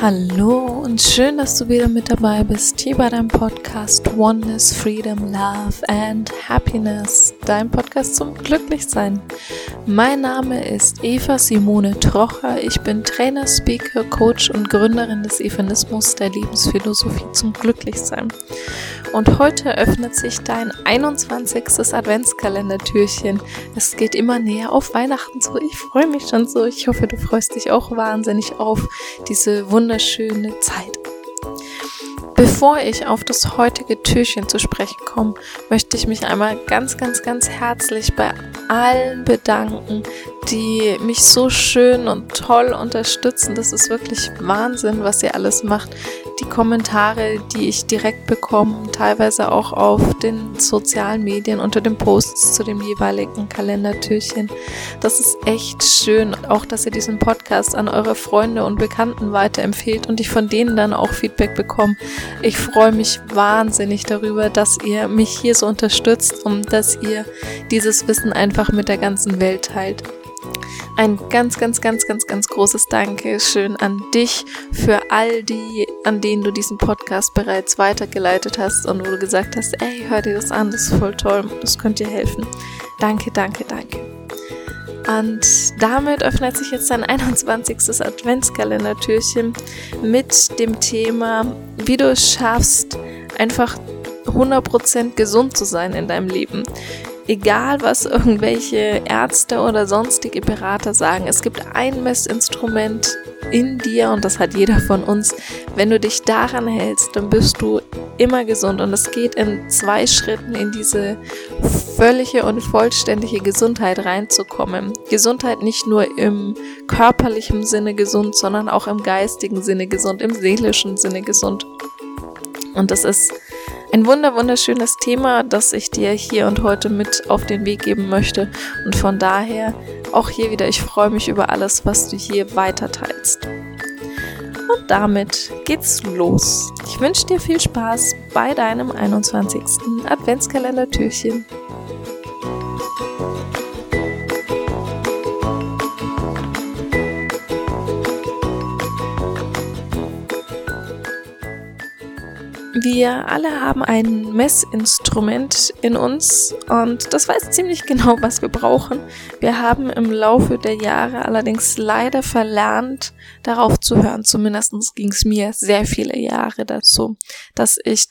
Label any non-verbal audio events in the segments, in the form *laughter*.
Hallo und schön, dass du wieder mit dabei bist hier bei deinem Podcast Oneness, Freedom, Love and Happiness, dein Podcast zum Glücklichsein. Mein Name ist Eva Simone Trocher. Ich bin Trainer, Speaker, Coach und Gründerin des Evanismus der Lebensphilosophie zum Glücklichsein. Und heute öffnet sich dein 21. Adventskalendertürchen. Es geht immer näher auf Weihnachten zu. Ich freue mich schon so. Ich hoffe, du freust dich auch wahnsinnig auf diese wunderschöne Zeit. Bevor ich auf das heutige Türchen zu sprechen komme, möchte ich mich einmal ganz, ganz, ganz herzlich bei allen bedanken, die mich so schön und toll unterstützen. Das ist wirklich Wahnsinn, was ihr alles macht. Die Kommentare, die ich direkt bekomme, teilweise auch auf den sozialen Medien unter den Posts zu dem jeweiligen Kalendertürchen. Das ist echt schön. Auch, dass ihr diesen Podcast an eure Freunde und Bekannten weiterempfehlt und ich von denen dann auch Feedback bekomme. Ich freue mich wahnsinnig darüber, dass ihr mich hier so unterstützt und dass ihr dieses Wissen einfach mit der ganzen Welt teilt. Ein ganz, ganz, ganz, ganz, ganz großes Dankeschön an dich für all die, an denen du diesen Podcast bereits weitergeleitet hast und wo du gesagt hast, ey, hör dir das an, das ist voll toll, das könnte dir helfen. Danke, danke, danke. Und damit öffnet sich jetzt dein 21. Adventskalendertürchen mit dem Thema, wie du es schaffst, einfach 100% gesund zu sein in deinem Leben egal was irgendwelche Ärzte oder sonstige Berater sagen, es gibt ein Messinstrument in dir und das hat jeder von uns. Wenn du dich daran hältst, dann bist du immer gesund und es geht in zwei Schritten in diese völlige und vollständige Gesundheit reinzukommen. Gesundheit nicht nur im körperlichen Sinne gesund, sondern auch im geistigen Sinne gesund, im seelischen Sinne gesund. Und das ist ein wunder wunderschönes Thema, das ich dir hier und heute mit auf den Weg geben möchte. Und von daher auch hier wieder, ich freue mich über alles, was du hier weiter teilst. Und damit geht's los. Ich wünsche dir viel Spaß bei deinem 21. Adventskalender-Türchen. Wir alle haben ein Messinstrument in uns und das weiß ziemlich genau, was wir brauchen. Wir haben im Laufe der Jahre allerdings leider verlernt, darauf zu hören. Zumindest ging es mir sehr viele Jahre dazu, dass ich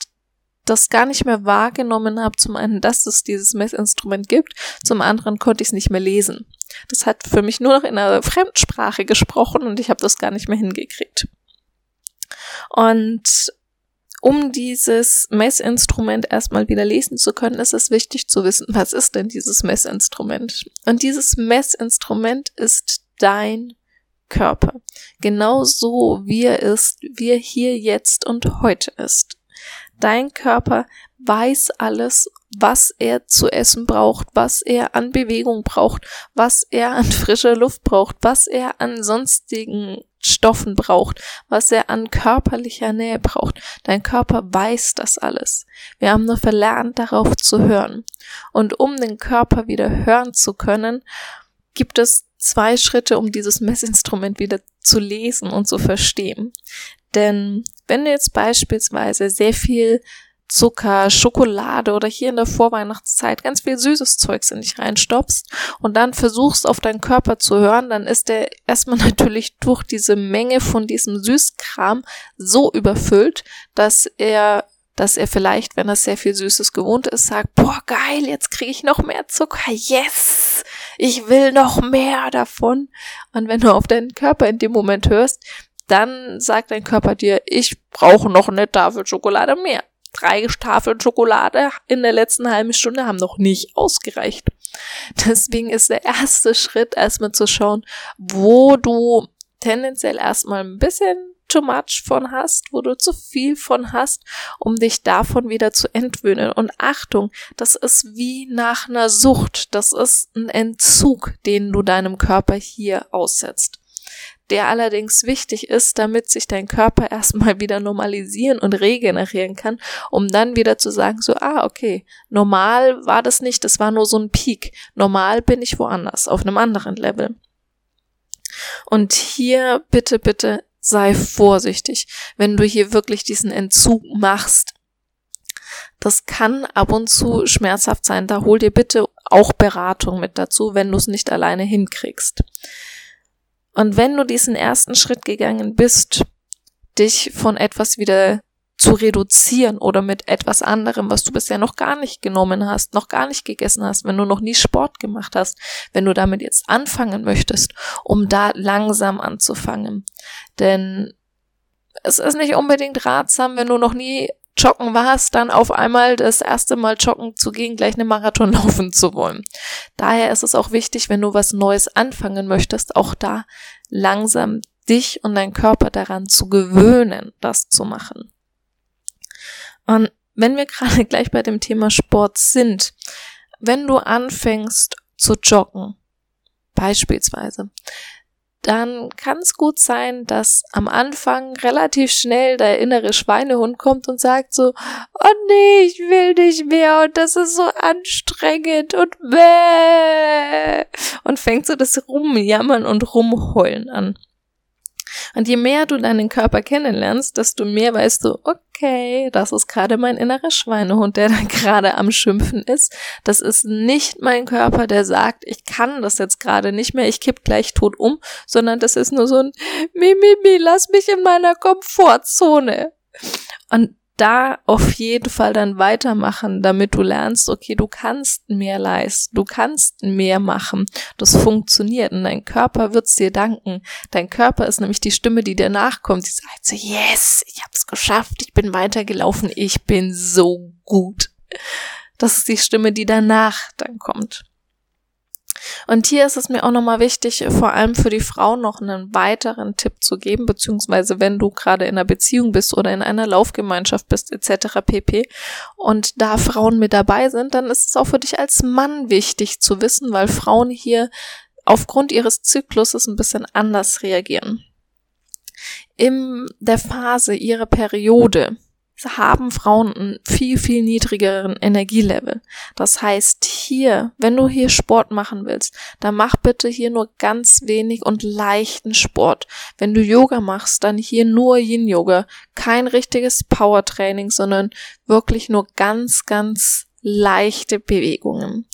das gar nicht mehr wahrgenommen habe. Zum einen, dass es dieses Messinstrument gibt, zum anderen konnte ich es nicht mehr lesen. Das hat für mich nur noch in einer Fremdsprache gesprochen und ich habe das gar nicht mehr hingekriegt. Und um dieses Messinstrument erstmal wieder lesen zu können, ist es wichtig zu wissen, was ist denn dieses Messinstrument? Und dieses Messinstrument ist dein Körper. Genauso wie er ist, wie er hier jetzt und heute ist. Dein Körper weiß alles, was er zu essen braucht, was er an Bewegung braucht, was er an frischer Luft braucht, was er an sonstigen Stoffen braucht, was er an körperlicher Nähe braucht. Dein Körper weiß das alles. Wir haben nur verlernt, darauf zu hören. Und um den Körper wieder hören zu können, gibt es zwei Schritte, um dieses Messinstrument wieder zu lesen und zu verstehen. Denn wenn du jetzt beispielsweise sehr viel Zucker, Schokolade oder hier in der Vorweihnachtszeit ganz viel süßes Zeugs in dich reinstopfst und dann versuchst auf deinen Körper zu hören, dann ist der erstmal *laughs* natürlich durch diese Menge von diesem Süßkram so überfüllt, dass er dass er vielleicht, wenn er sehr viel Süßes gewohnt ist, sagt, boah, geil, jetzt kriege ich noch mehr Zucker, yes, ich will noch mehr davon. Und wenn du auf deinen Körper in dem Moment hörst, dann sagt dein Körper dir, ich brauche noch eine Tafel Schokolade mehr drei Tafeln Schokolade in der letzten halben Stunde haben noch nicht ausgereicht. Deswegen ist der erste Schritt erstmal zu schauen, wo du tendenziell erstmal ein bisschen too much von hast, wo du zu viel von hast, um dich davon wieder zu entwöhnen. Und Achtung, das ist wie nach einer Sucht. Das ist ein Entzug, den du deinem Körper hier aussetzt der allerdings wichtig ist, damit sich dein Körper *laughs* erstmal wieder normalisieren und regenerieren kann, um dann wieder zu sagen, so, ah, okay, normal war das nicht, das war nur so ein Peak. Normal bin ich woanders, auf einem anderen Level. Und hier bitte, bitte sei vorsichtig, wenn du hier wirklich diesen Entzug machst. Das kann ab und zu schmerzhaft sein. Da hol dir bitte auch Beratung mit dazu, wenn du es nicht alleine hinkriegst. Und wenn du diesen ersten Schritt gegangen bist, dich von etwas wieder zu reduzieren oder mit etwas anderem, was du bisher noch gar nicht genommen hast, noch gar nicht gegessen hast, wenn du noch nie Sport gemacht hast, wenn du damit jetzt anfangen möchtest, um da langsam anzufangen. Denn es ist nicht unbedingt ratsam, wenn du noch nie joggen warst, dann auf einmal das erste Mal joggen zu gehen, gleich eine Marathon *laughs* laufen zu wollen. Daher ist es auch wichtig, wenn du was Neues anfangen möchtest, auch da langsam dich und dein Körper daran zu gewöhnen, das zu machen. Und wenn wir gerade *laughs* gleich bei dem Thema Sport sind, wenn du anfängst zu joggen, beispielsweise, dann kann es gut sein, dass am Anfang relativ schnell der innere Schweinehund kommt und sagt so, oh nee, ich will nicht mehr und das ist so anstrengend und bäh und fängt so das Rumjammern und Rumheulen an. Und je mehr du deinen Körper kennenlernst, desto mehr weißt du, okay, das ist gerade mein innerer Schweinehund, der da *laughs* gerade am Schimpfen ist. Das ist nicht mein Körper, der sagt, ich kann das jetzt gerade nicht mehr, ich kipp gleich tot um, sondern das ist nur so ein Mimimi, mi, mi, lass mich in meiner Komfortzone. Und da auf jeden Fall dann weitermachen, damit du lernst, okay, du kannst mehr leisten, du kannst mehr machen. Das funktioniert und dein Körper wird's dir danken. Dein Körper ist nämlich die Stimme, die dir nachkommt. Die sagt so, yes, ich hab's geschafft, ich bin weitergelaufen, ich bin so gut. Das ist die Stimme, die danach dann kommt. Und hier ist es mir auch nochmal wichtig, vor allem für die Frauen noch einen weiteren Tipp zu geben, beziehungsweise wenn du gerade in einer Beziehung bist oder in einer Laufgemeinschaft bist, etc. pp. Und da Frauen mit dabei sind, dann ist es auch für dich als Mann wichtig zu wissen, weil Frauen hier aufgrund ihres Zykluses ein bisschen anders reagieren. In der Phase ihrer Periode haben Frauen einen viel, viel niedrigeren Energielevel. Das heißt, hier, wenn du hier Sport machen willst, dann mach bitte hier nur ganz wenig und leichten Sport. Wenn du Yoga machst, dann hier nur Yin-Yoga. Kein richtiges Power-Training, sondern wirklich nur ganz, ganz leichte Bewegungen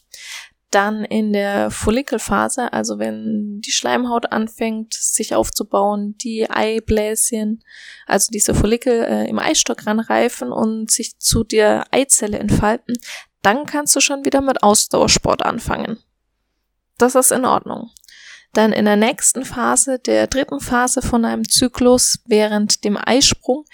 dann in der Follikelphase, also wenn die Schleimhaut anfängt, sich aufzubauen, die Eibläschen, also diese Follikel äh, im Eistock ranreifen und sich zu der Eizelle entfalten, dann kannst du schon wieder mit Ausdauersport anfangen. Das ist in Ordnung. Dann in der nächsten Phase, der dritten Phase von einem Zyklus während dem Eisprung,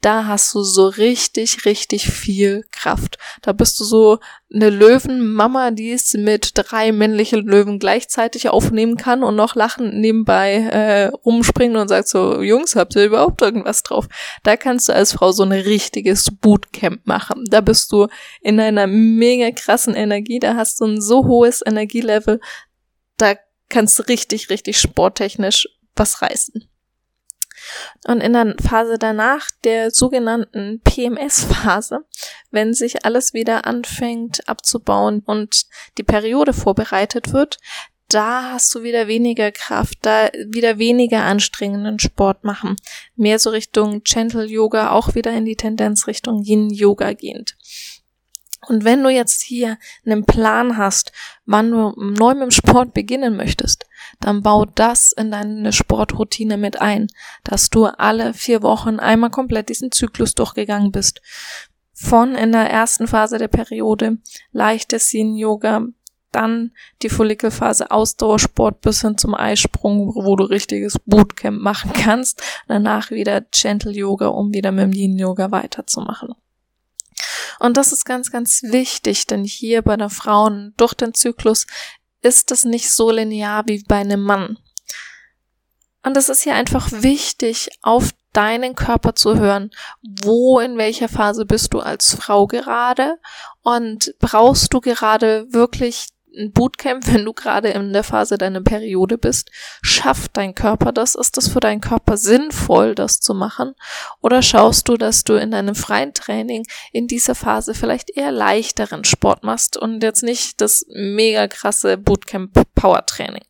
da hast du so richtig, richtig viel Kraft. Da bist du so eine Löwenmama, die es mit drei männlichen Löwen gleichzeitig aufnehmen kann und noch lachend nebenbei äh, rumspringen und sagt so, Jungs, habt ihr überhaupt irgendwas drauf? Da kannst du als Frau so ein richtiges Bootcamp machen. Da bist du in einer mega krassen Energie, da hast du ein so hohes Energielevel, da kannst du richtig, richtig sporttechnisch was reißen. Und in der Phase danach, der sogenannten PMS-Phase, wenn sich alles wieder anfängt abzubauen und die Periode vorbereitet wird, da hast du wieder weniger Kraft, da wieder weniger anstrengenden Sport machen. Mehr so Richtung Gentle Yoga, auch wieder in die Tendenz Richtung Yin Yoga gehend. Und wenn du jetzt hier einen Plan hast, wann du neu mit dem Sport beginnen möchtest, dann bau das in deine Sportroutine mit ein, dass du alle vier Wochen einmal komplett diesen Zyklus durchgegangen bist. Von in der ersten Phase der Periode leichtes Yin-Yoga, dann die Follikelphase Ausdauersport bis hin zum Eisprung, wo du richtiges Bootcamp machen kannst. Danach wieder Gentle Yoga, um wieder mit dem Yin Yoga weiterzumachen. Und das ist ganz, ganz wichtig, denn hier bei der Frauen durch den Zyklus ist es nicht so linear wie bei einem Mann. Und es ist hier einfach wichtig, auf deinen Körper zu hören. Wo, in welcher Phase bist du als Frau gerade? Und brauchst du gerade wirklich ein Bootcamp, *laughs* wenn du gerade in der Phase deiner Periode bist? Schafft dein Körper das? Ist es für deinen Körper sinnvoll, das zu machen? Oder schaust du, dass du in deinem freien Training in dieser Phase vielleicht eher leichteren Sport machst und jetzt nicht das mega krasse Bootcamp Power Training?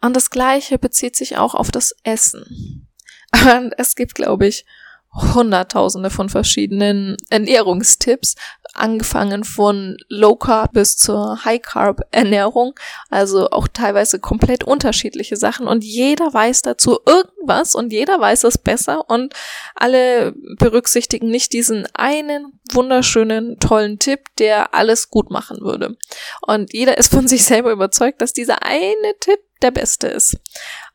Und das Gleiche bezieht sich auch auf das Essen. *laughs* Und es gibt, glaube ich, Hunderttausende von verschiedenen Ernährungstipps, angefangen von Low Carb bis zur High Carb Ernährung, also auch teilweise komplett unterschiedliche Sachen und jeder weiß dazu irgendwas und jeder weiß es besser und alle berücksichtigen nicht diesen einen wunderschönen, tollen Tipp, der alles gut machen würde. Und jeder ist von *laughs* sich selber überzeugt, dass dieser eine Tipp der beste ist.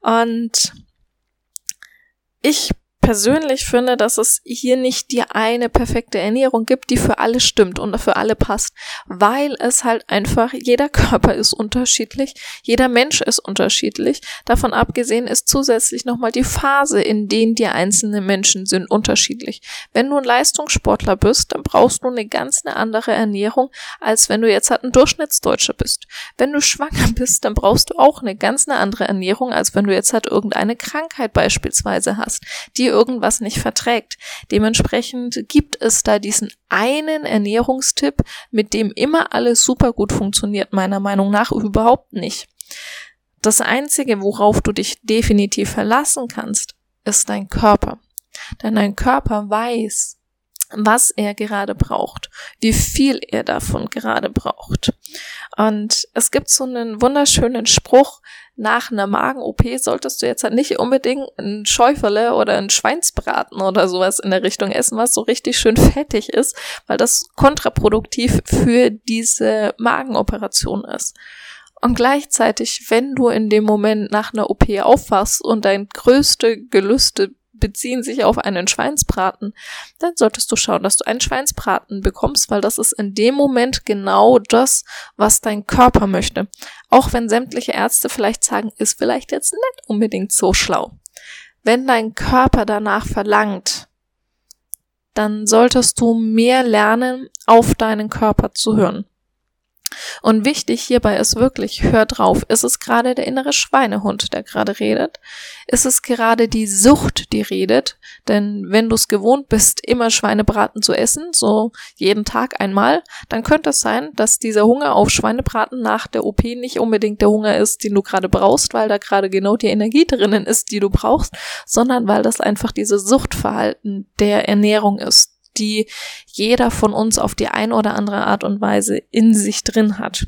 Und ich persönlich finde, dass es hier nicht die eine perfekte Ernährung gibt, die für alle stimmt und für alle passt, weil es halt einfach, jeder Körper ist unterschiedlich, jeder Mensch ist unterschiedlich. Davon abgesehen ist zusätzlich nochmal die Phase, in denen die einzelnen Menschen sind, unterschiedlich. Wenn du ein Leistungssportler bist, dann brauchst du eine ganz eine andere Ernährung, als wenn du jetzt halt ein Durchschnittsdeutscher bist. Wenn du schwanger *laughs* bist, dann brauchst du auch eine ganz eine andere Ernährung, als wenn du jetzt halt irgendeine Krankheit beispielsweise hast, die irgendwas nicht verträgt. Dementsprechend gibt es da diesen einen Ernährungstipp, mit dem immer alles super gut funktioniert, meiner Meinung nach überhaupt nicht. Das Einzige, worauf du dich definitiv verlassen kannst, ist dein Körper. Denn dein Körper weiß, was er gerade braucht, wie viel er davon gerade braucht. Und es gibt so einen wunderschönen Spruch, nach einer Magen-OP solltest du jetzt halt nicht unbedingt ein Schäuferle oder ein Schweinsbraten oder sowas in der Richtung essen, was so richtig schön fettig ist, weil das kontraproduktiv für diese Magenoperation ist. Und gleichzeitig, wenn du in dem Moment nach einer OP aufwachst und dein größte Gelüste beziehen sich auf einen Schweinsbraten, dann solltest du schauen, dass du einen Schweinsbraten bekommst, weil das ist in dem Moment genau das, was dein Körper möchte. Auch wenn sämtliche Ärzte vielleicht sagen, ist vielleicht jetzt nicht unbedingt so schlau. Wenn dein Körper danach verlangt, dann solltest du mehr lernen, auf deinen Körper zu hören. Und wichtig hierbei ist wirklich, hör drauf, ist es gerade der innere Schweinehund, der gerade redet? Ist es gerade die Sucht, die redet? Denn wenn du es gewohnt bist, immer Schweinebraten zu essen, so jeden Tag einmal, dann könnte es sein, dass dieser Hunger auf Schweinebraten nach der OP nicht unbedingt der Hunger ist, den du gerade brauchst, weil da gerade genau die Energie drinnen ist, die du brauchst, sondern weil das einfach dieses Suchtverhalten der Ernährung ist die jeder von uns auf die ein oder andere Art und Weise in sich drin hat.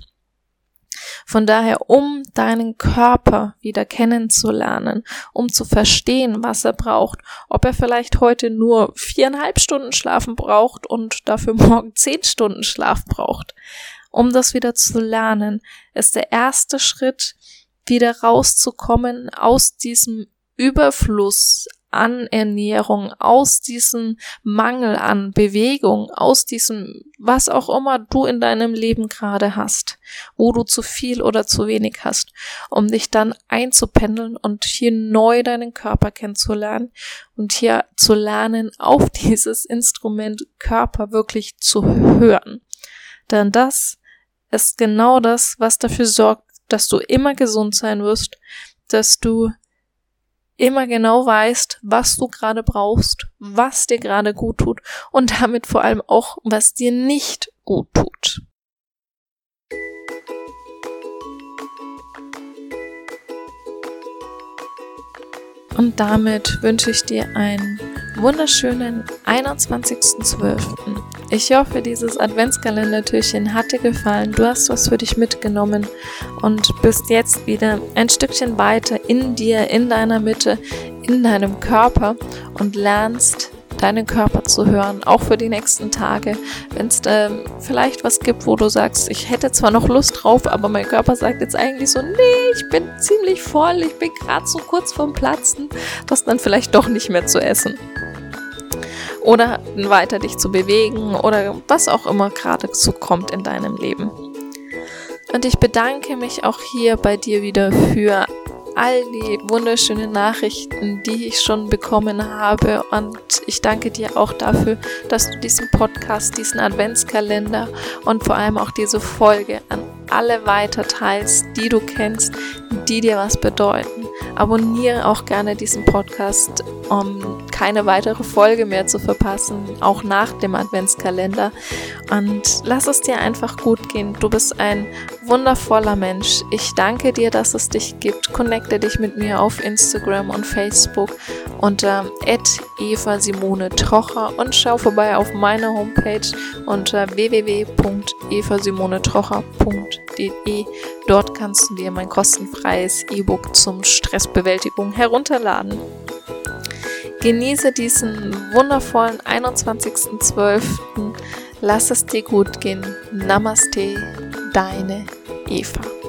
Von daher, um deinen Körper wieder kennenzulernen, um zu verstehen, was er braucht, ob er vielleicht heute nur viereinhalb Stunden schlafen braucht und dafür *laughs* morgen zehn Stunden Schlaf braucht, um das wieder zu lernen, ist der erste Schritt, wieder rauszukommen aus diesem Überfluss an Ernährung, aus diesem Mangel an Bewegung, aus diesem, was auch immer du in deinem Leben gerade hast, wo du zu viel oder zu wenig hast, um dich dann einzupendeln und hier neu deinen Körper kennenzulernen und hier zu lernen, auf *laughs* dieses Instrument Körper wirklich zu hören. Denn das ist genau das, was dafür sorgt, dass du immer gesund sein wirst, dass du immer genau weißt, was du gerade brauchst, was dir gerade gut tut und damit vor allem auch, was dir nicht gut tut. Und damit wünsche ich dir einen wunderschönen 21.12. Ich hoffe, dieses Adventskalendertürchen hat dir gefallen. Du hast was für dich mitgenommen und bist jetzt wieder ein Stückchen weiter in dir, in deiner Mitte, in deinem Körper und lernst deinen Körper zu hören, auch für die nächsten Tage. Wenn es da vielleicht was gibt, wo du sagst, ich hätte zwar noch Lust drauf, aber mein Körper sagt jetzt eigentlich so, nee, ich bin ziemlich voll, ich bin gerade so kurz vorm Platzen, das dann vielleicht doch nicht mehr zu essen oder weiter dich zu bewegen oder was auch immer gerade so kommt in deinem Leben. Und ich bedanke mich auch hier bei dir wieder für all die wunderschönen Nachrichten, die ich schon bekommen habe. Und ich danke dir auch dafür, dass du diesen Podcast, diesen Adventskalender und vor allem auch diese Folge an alle weiter teilst, die du kennst, die dir was bedeuten. Abonniere auch gerne diesen Podcast um keine weitere Folge mehr zu verpassen, auch nach dem Adventskalender. Und lass es dir einfach gut gehen. Du bist ein wundervoller Mensch. Ich danke dir, dass es dich gibt. Connecte dich mit mir auf Instagram und Facebook unter Eva Simone Trocher und schau vorbei auf meiner Homepage unter www.evasimonetrocher.de. Dort kannst du dir mein kostenfreies E-Book zum Stressbewältigung herunterladen. Genieße diesen wundervollen 21.12. Lass es dir gut gehen. Namaste, deine Eva.